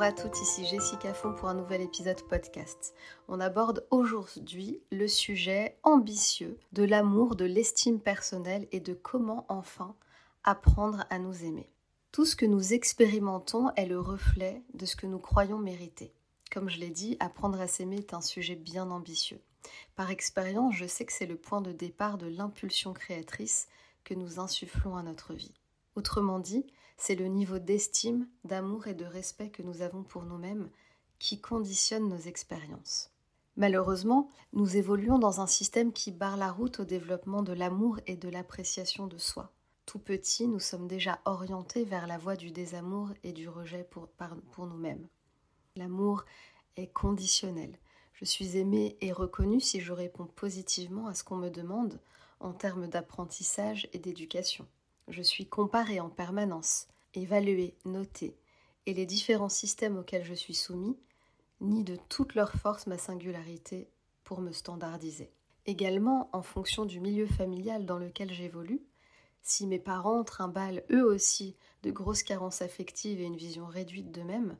Bonjour à toutes, ici Jessica Font pour un nouvel épisode podcast. On aborde aujourd'hui le sujet ambitieux de l'amour, de l'estime personnelle et de comment enfin apprendre à nous aimer. Tout ce que nous expérimentons est le reflet de ce que nous croyons mériter. Comme je l'ai dit, apprendre à s'aimer est un sujet bien ambitieux. Par expérience, je sais que c'est le point de départ de l'impulsion créatrice que nous insufflons à notre vie. Autrement dit, c'est le niveau d'estime, d'amour et de respect que nous avons pour nous-mêmes qui conditionne nos expériences. Malheureusement, nous évoluons dans un système qui barre la route au développement de l'amour et de l'appréciation de soi. Tout petit, nous sommes déjà orientés vers la voie du désamour et du rejet pour, pour nous-mêmes. L'amour est conditionnel. Je suis aimée et reconnue si je réponds positivement à ce qu'on me demande en termes d'apprentissage et d'éducation. Je suis comparée en permanence, évaluée, notée, et les différents systèmes auxquels je suis soumis nient de toute leur force ma singularité pour me standardiser. Également, en fonction du milieu familial dans lequel j'évolue, si mes parents trimballent eux aussi de grosses carences affectives et une vision réduite d'eux-mêmes,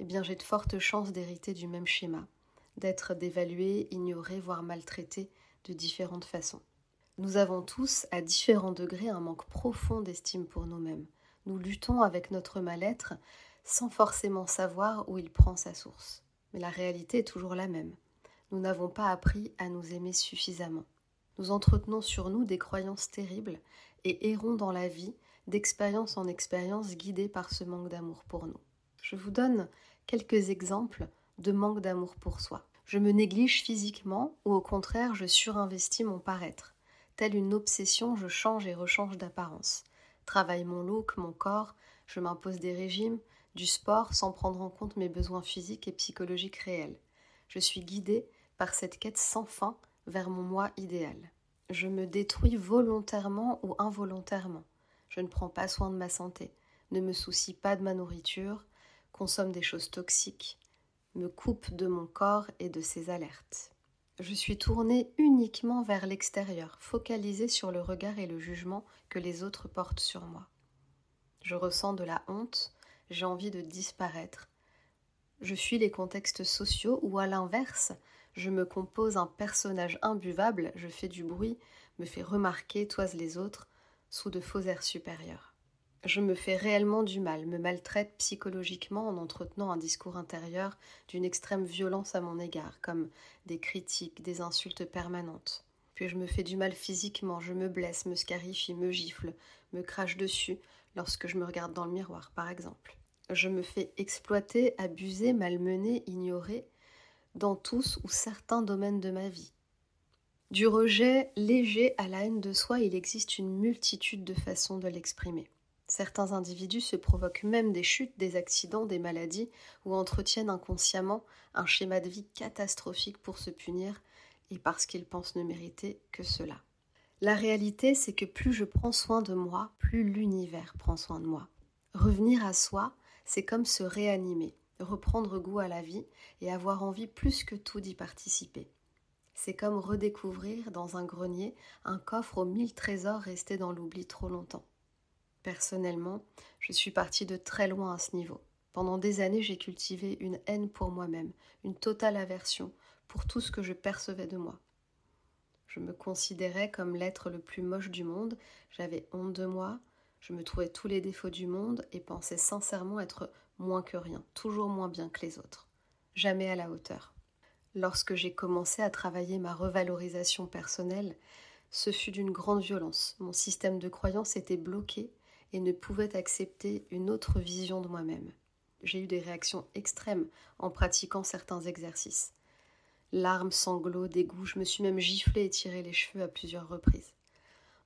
eh bien j'ai de fortes chances d'hériter du même schéma, d'être dévalué, ignoré, voire maltraité de différentes façons. Nous avons tous, à différents degrés, un manque profond d'estime pour nous-mêmes. Nous luttons avec notre mal-être sans forcément savoir où il prend sa source. Mais la réalité est toujours la même. Nous n'avons pas appris à nous aimer suffisamment. Nous entretenons sur nous des croyances terribles et errons dans la vie d'expérience en expérience guidés par ce manque d'amour pour nous. Je vous donne quelques exemples de manque d'amour pour soi. Je me néglige physiquement ou au contraire je surinvestis mon paraître. Telle une obsession, je change et rechange d'apparence. Travaille mon look, mon corps, je m'impose des régimes, du sport sans prendre en compte mes besoins physiques et psychologiques réels. Je suis guidée par cette quête sans fin vers mon moi idéal. Je me détruis volontairement ou involontairement. Je ne prends pas soin de ma santé, ne me soucie pas de ma nourriture, consomme des choses toxiques, me coupe de mon corps et de ses alertes. Je suis tournée uniquement vers l'extérieur, focalisée sur le regard et le jugement que les autres portent sur moi. Je ressens de la honte, j'ai envie de disparaître. Je fuis les contextes sociaux où, à l'inverse, je me compose un personnage imbuvable, je fais du bruit, me fais remarquer, toise les autres, sous de faux airs supérieurs je me fais réellement du mal, me maltraite psychologiquement en entretenant un discours intérieur d'une extrême violence à mon égard, comme des critiques, des insultes permanentes. Puis je me fais du mal physiquement, je me blesse, me scarifie, me gifle, me crache dessus lorsque je me regarde dans le miroir, par exemple. Je me fais exploiter, abuser, malmener, ignorer dans tous ou certains domaines de ma vie. Du rejet léger à la haine de soi, il existe une multitude de façons de l'exprimer. Certains individus se provoquent même des chutes, des accidents, des maladies, ou entretiennent inconsciemment un schéma de vie catastrophique pour se punir, et parce qu'ils pensent ne mériter que cela. La réalité, c'est que plus je prends soin de moi, plus l'univers prend soin de moi. Revenir à soi, c'est comme se réanimer, reprendre goût à la vie et avoir envie plus que tout d'y participer. C'est comme redécouvrir dans un grenier un coffre aux mille trésors restés dans l'oubli trop longtemps. Personnellement, je suis partie de très loin à ce niveau. Pendant des années, j'ai cultivé une haine pour moi-même, une totale aversion pour tout ce que je percevais de moi. Je me considérais comme l'être le plus moche du monde, j'avais honte de moi, je me trouvais tous les défauts du monde et pensais sincèrement être moins que rien, toujours moins bien que les autres, jamais à la hauteur. Lorsque j'ai commencé à travailler ma revalorisation personnelle, ce fut d'une grande violence. Mon système de croyance était bloqué et ne pouvait accepter une autre vision de moi-même. J'ai eu des réactions extrêmes en pratiquant certains exercices. Larmes, sanglots, dégoût, je me suis même giflé et tiré les cheveux à plusieurs reprises.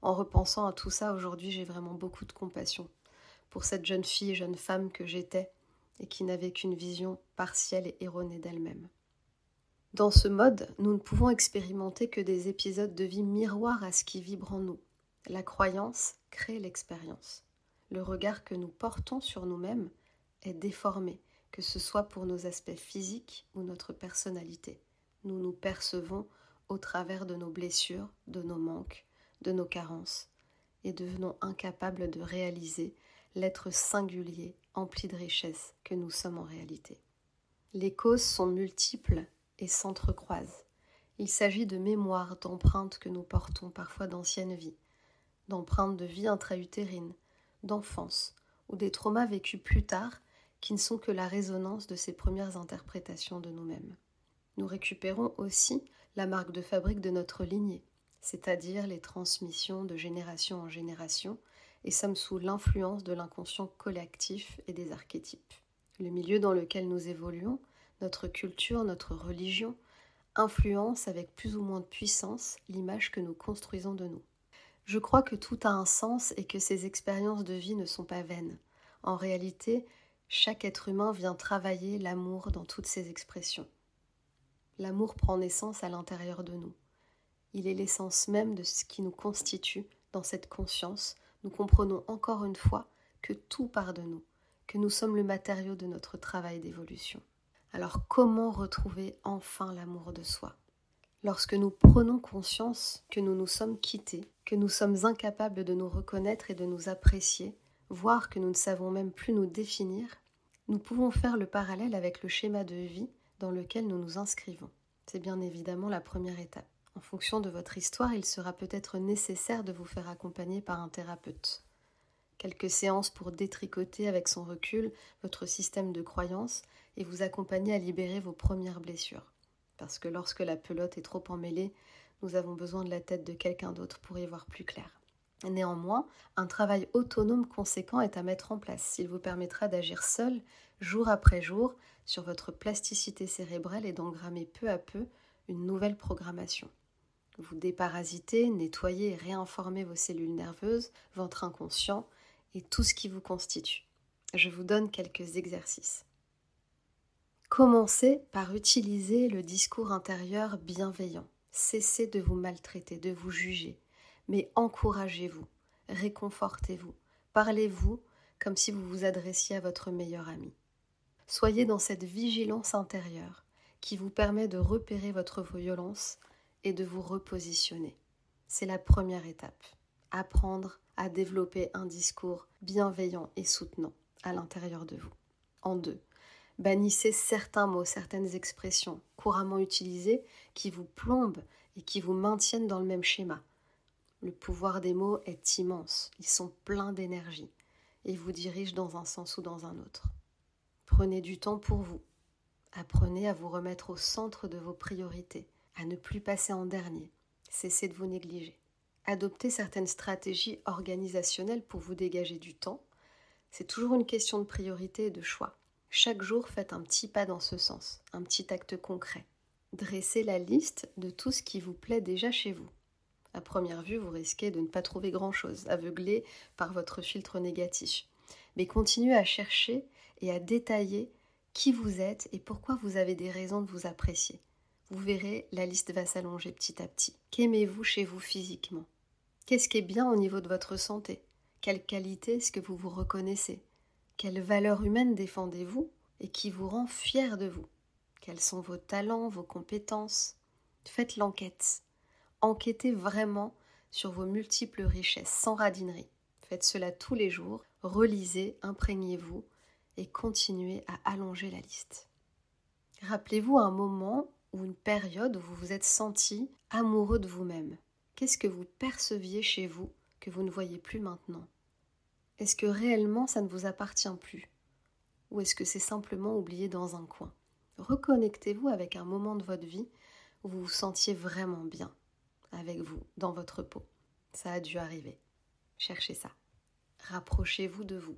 En repensant à tout ça, aujourd'hui j'ai vraiment beaucoup de compassion pour cette jeune fille et jeune femme que j'étais et qui n'avait qu'une vision partielle et erronée d'elle-même. Dans ce mode, nous ne pouvons expérimenter que des épisodes de vie miroirs à ce qui vibre en nous. La croyance crée l'expérience le regard que nous portons sur nous-mêmes est déformé, que ce soit pour nos aspects physiques ou notre personnalité. Nous nous percevons au travers de nos blessures, de nos manques, de nos carences, et devenons incapables de réaliser l'être singulier empli de richesses que nous sommes en réalité. Les causes sont multiples et s'entrecroisent. Il s'agit de mémoires, d'empreintes que nous portons parfois d'anciennes vies, d'empreintes de vie intra-utérine, d'enfance, ou des traumas vécus plus tard qui ne sont que la résonance de ces premières interprétations de nous-mêmes. Nous récupérons aussi la marque de fabrique de notre lignée, c'est-à-dire les transmissions de génération en génération, et sommes sous l'influence de l'inconscient collectif et des archétypes. Le milieu dans lequel nous évoluons, notre culture, notre religion, influence avec plus ou moins de puissance l'image que nous construisons de nous. Je crois que tout a un sens et que ces expériences de vie ne sont pas vaines. En réalité, chaque être humain vient travailler l'amour dans toutes ses expressions. L'amour prend naissance à l'intérieur de nous. Il est l'essence même de ce qui nous constitue dans cette conscience. Nous comprenons encore une fois que tout part de nous, que nous sommes le matériau de notre travail d'évolution. Alors comment retrouver enfin l'amour de soi? Lorsque nous prenons conscience que nous nous sommes quittés, que nous sommes incapables de nous reconnaître et de nous apprécier, voire que nous ne savons même plus nous définir, nous pouvons faire le parallèle avec le schéma de vie dans lequel nous nous inscrivons. C'est bien évidemment la première étape. En fonction de votre histoire, il sera peut-être nécessaire de vous faire accompagner par un thérapeute. Quelques séances pour détricoter avec son recul votre système de croyances et vous accompagner à libérer vos premières blessures. Parce que lorsque la pelote est trop emmêlée, nous avons besoin de la tête de quelqu'un d'autre pour y voir plus clair. Néanmoins, un travail autonome conséquent est à mettre en place. Il vous permettra d'agir seul, jour après jour, sur votre plasticité cérébrale et d'engrammer peu à peu une nouvelle programmation. Vous déparasitez, nettoyez et réinformez vos cellules nerveuses, votre inconscient et tout ce qui vous constitue. Je vous donne quelques exercices. Commencez par utiliser le discours intérieur bienveillant. Cessez de vous maltraiter, de vous juger, mais encouragez-vous, réconfortez-vous, parlez-vous comme si vous vous adressiez à votre meilleur ami. Soyez dans cette vigilance intérieure qui vous permet de repérer votre violence et de vous repositionner. C'est la première étape. Apprendre à développer un discours bienveillant et soutenant à l'intérieur de vous. En deux, bannissez certains mots, certaines expressions couramment utilisées qui vous plombent et qui vous maintiennent dans le même schéma. Le pouvoir des mots est immense, ils sont pleins d'énergie et vous dirigent dans un sens ou dans un autre. Prenez du temps pour vous. Apprenez à vous remettre au centre de vos priorités, à ne plus passer en dernier. Cessez de vous négliger. Adoptez certaines stratégies organisationnelles pour vous dégager du temps. C'est toujours une question de priorité et de choix. Chaque jour, faites un petit pas dans ce sens, un petit acte concret. Dressez la liste de tout ce qui vous plaît déjà chez vous. À première vue, vous risquez de ne pas trouver grand-chose, aveuglé par votre filtre négatif. Mais continuez à chercher et à détailler qui vous êtes et pourquoi vous avez des raisons de vous apprécier. Vous verrez, la liste va s'allonger petit à petit. Qu'aimez-vous chez vous physiquement? Qu'est-ce qui est bien au niveau de votre santé? Quelle qualité est-ce que vous vous reconnaissez? Quelle valeur humaine défendez-vous et qui vous rend fier de vous? Quels sont vos talents, vos compétences? Faites l'enquête enquêtez vraiment sur vos multiples richesses sans radinerie. Faites cela tous les jours, relisez, imprégnez-vous et continuez à allonger la liste. Rappelez-vous un moment ou une période où vous vous êtes senti amoureux de vous-même. Qu'est-ce que vous perceviez chez vous que vous ne voyez plus maintenant? Est-ce que réellement ça ne vous appartient plus? Ou est-ce que c'est simplement oublié dans un coin? Reconnectez-vous avec un moment de votre vie où vous vous sentiez vraiment bien avec vous dans votre peau. Ça a dû arriver. Cherchez ça. Rapprochez-vous de vous.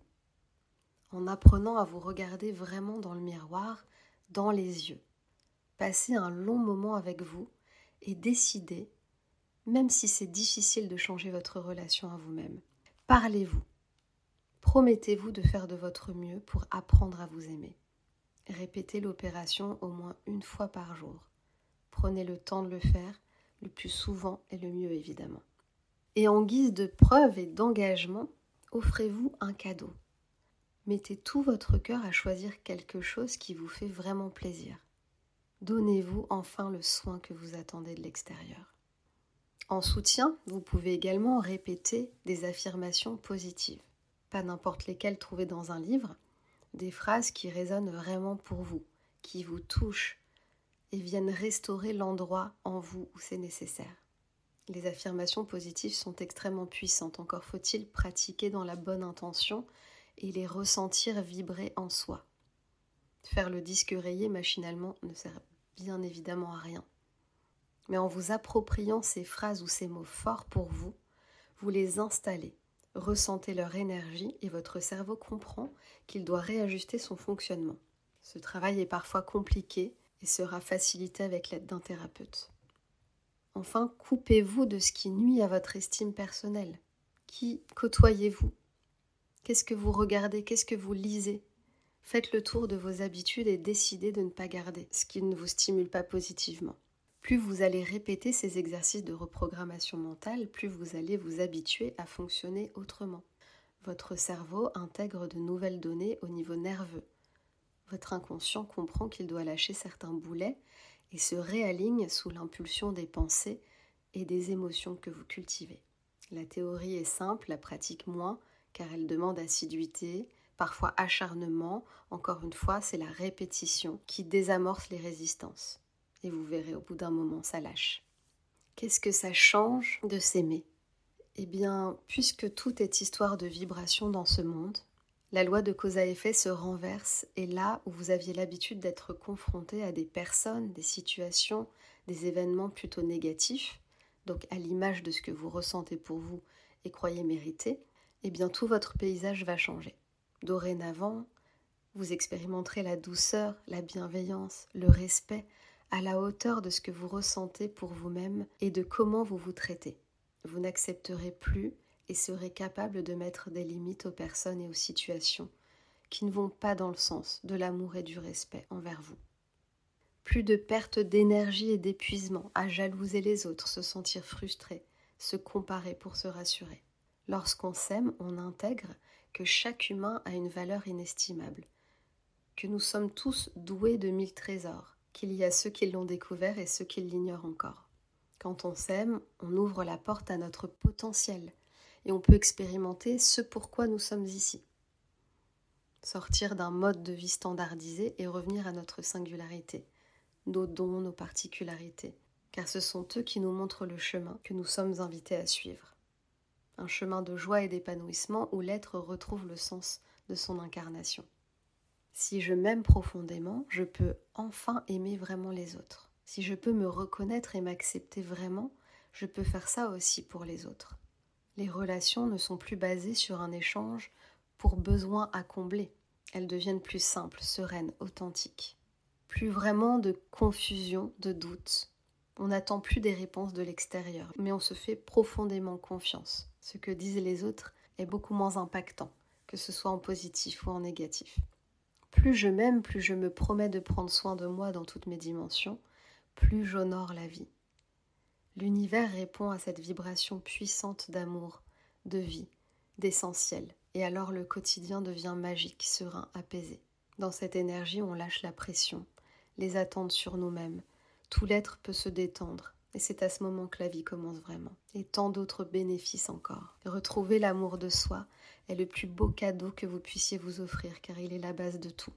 En apprenant à vous regarder vraiment dans le miroir, dans les yeux. Passez un long moment avec vous et décidez, même si c'est difficile de changer votre relation à vous-même, parlez-vous. Promettez-vous de faire de votre mieux pour apprendre à vous aimer. Répétez l'opération au moins une fois par jour. Prenez le temps de le faire le plus souvent et le mieux évidemment. Et en guise de preuve et d'engagement, offrez-vous un cadeau. Mettez tout votre cœur à choisir quelque chose qui vous fait vraiment plaisir. Donnez-vous enfin le soin que vous attendez de l'extérieur. En soutien, vous pouvez également répéter des affirmations positives. Pas n'importe lesquelles trouvées dans un livre, des phrases qui résonnent vraiment pour vous, qui vous touchent et viennent restaurer l'endroit en vous où c'est nécessaire. Les affirmations positives sont extrêmement puissantes, encore faut-il pratiquer dans la bonne intention et les ressentir vibrer en soi. Faire le disque rayé machinalement ne sert bien évidemment à rien. Mais en vous appropriant ces phrases ou ces mots forts pour vous, vous les installez, ressentez leur énergie et votre cerveau comprend qu'il doit réajuster son fonctionnement. Ce travail est parfois compliqué et sera facilité avec l'aide d'un thérapeute. Enfin, coupez-vous de ce qui nuit à votre estime personnelle. Qui côtoyez-vous? Qu'est-ce que vous regardez? Qu'est-ce que vous lisez? Faites le tour de vos habitudes et décidez de ne pas garder ce qui ne vous stimule pas positivement. Plus vous allez répéter ces exercices de reprogrammation mentale, plus vous allez vous habituer à fonctionner autrement. Votre cerveau intègre de nouvelles données au niveau nerveux. Votre inconscient comprend qu'il doit lâcher certains boulets et se réaligne sous l'impulsion des pensées et des émotions que vous cultivez. La théorie est simple, la pratique moins, car elle demande assiduité, parfois acharnement. Encore une fois, c'est la répétition qui désamorce les résistances. Et vous verrez, au bout d'un moment, ça lâche. Qu'est-ce que ça change de s'aimer? Eh bien, puisque tout est histoire de vibration dans ce monde, la loi de cause à effet se renverse et là où vous aviez l'habitude d'être confronté à des personnes, des situations, des événements plutôt négatifs, donc à l'image de ce que vous ressentez pour vous et croyez mériter, eh bien tout votre paysage va changer. Dorénavant, vous expérimenterez la douceur, la bienveillance, le respect à la hauteur de ce que vous ressentez pour vous-même et de comment vous vous traitez. Vous n'accepterez plus et serez capable de mettre des limites aux personnes et aux situations qui ne vont pas dans le sens de l'amour et du respect envers vous. Plus de perte d'énergie et d'épuisement à jalouser les autres, se sentir frustré, se comparer pour se rassurer. Lorsqu'on s'aime, on intègre que chaque humain a une valeur inestimable, que nous sommes tous doués de mille trésors, qu'il y a ceux qui l'ont découvert et ceux qui l'ignorent encore. Quand on s'aime, on ouvre la porte à notre potentiel et on peut expérimenter ce pourquoi nous sommes ici. Sortir d'un mode de vie standardisé et revenir à notre singularité, nos dons, nos particularités, car ce sont eux qui nous montrent le chemin que nous sommes invités à suivre un chemin de joie et d'épanouissement où l'être retrouve le sens de son incarnation. Si je m'aime profondément, je peux enfin aimer vraiment les autres. Si je peux me reconnaître et m'accepter vraiment, je peux faire ça aussi pour les autres. Les relations ne sont plus basées sur un échange pour besoin à combler. Elles deviennent plus simples, sereines, authentiques. Plus vraiment de confusion, de doute. On n'attend plus des réponses de l'extérieur, mais on se fait profondément confiance ce que disent les autres est beaucoup moins impactant, que ce soit en positif ou en négatif. Plus je m'aime, plus je me promets de prendre soin de moi dans toutes mes dimensions, plus j'honore la vie. L'univers répond à cette vibration puissante d'amour, de vie, d'essentiel, et alors le quotidien devient magique, serein, apaisé. Dans cette énergie, on lâche la pression, les attentes sur nous-mêmes. Tout l'être peut se détendre, et c'est à ce moment que la vie commence vraiment. Et tant d'autres bénéfices encore. Retrouver l'amour de soi est le plus beau cadeau que vous puissiez vous offrir car il est la base de tout.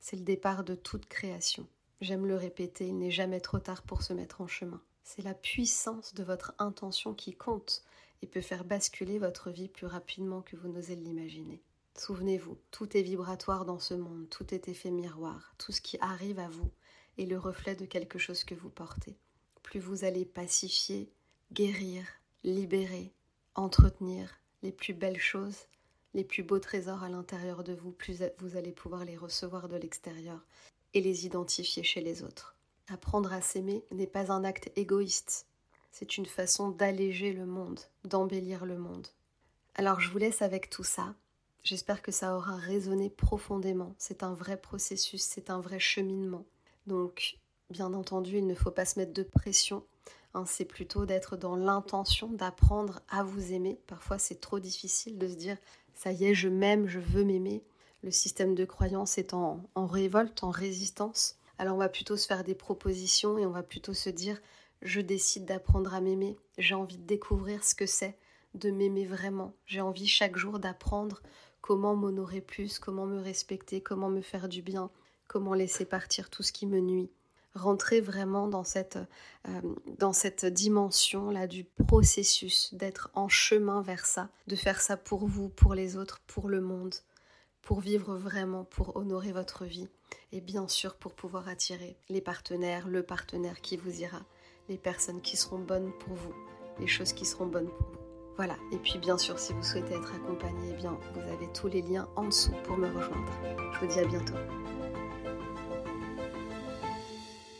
C'est le départ de toute création. J'aime le répéter, il n'est jamais trop tard pour se mettre en chemin. C'est la puissance de votre intention qui compte et peut faire basculer votre vie plus rapidement que vous n'osez l'imaginer. Souvenez-vous, tout est vibratoire dans ce monde, tout est effet miroir, tout ce qui arrive à vous est le reflet de quelque chose que vous portez plus vous allez pacifier, guérir, libérer, entretenir les plus belles choses, les plus beaux trésors à l'intérieur de vous, plus vous allez pouvoir les recevoir de l'extérieur et les identifier chez les autres. Apprendre à s'aimer n'est pas un acte égoïste, c'est une façon d'alléger le monde, d'embellir le monde. Alors je vous laisse avec tout ça. J'espère que ça aura résonné profondément. C'est un vrai processus, c'est un vrai cheminement. Donc Bien entendu, il ne faut pas se mettre de pression. Hein, c'est plutôt d'être dans l'intention d'apprendre à vous aimer. Parfois, c'est trop difficile de se dire ça y est, je m'aime, je veux m'aimer. Le système de croyance est en, en révolte, en résistance. Alors, on va plutôt se faire des propositions et on va plutôt se dire je décide d'apprendre à m'aimer. J'ai envie de découvrir ce que c'est de m'aimer vraiment. J'ai envie chaque jour d'apprendre comment m'honorer plus, comment me respecter, comment me faire du bien, comment laisser partir tout ce qui me nuit. Rentrer vraiment dans cette, euh, dans cette dimension-là du processus, d'être en chemin vers ça, de faire ça pour vous, pour les autres, pour le monde, pour vivre vraiment, pour honorer votre vie et bien sûr pour pouvoir attirer les partenaires, le partenaire qui vous ira, les personnes qui seront bonnes pour vous, les choses qui seront bonnes pour vous. Voilà, et puis bien sûr si vous souhaitez être accompagné, eh bien vous avez tous les liens en dessous pour me rejoindre. Je vous dis à bientôt.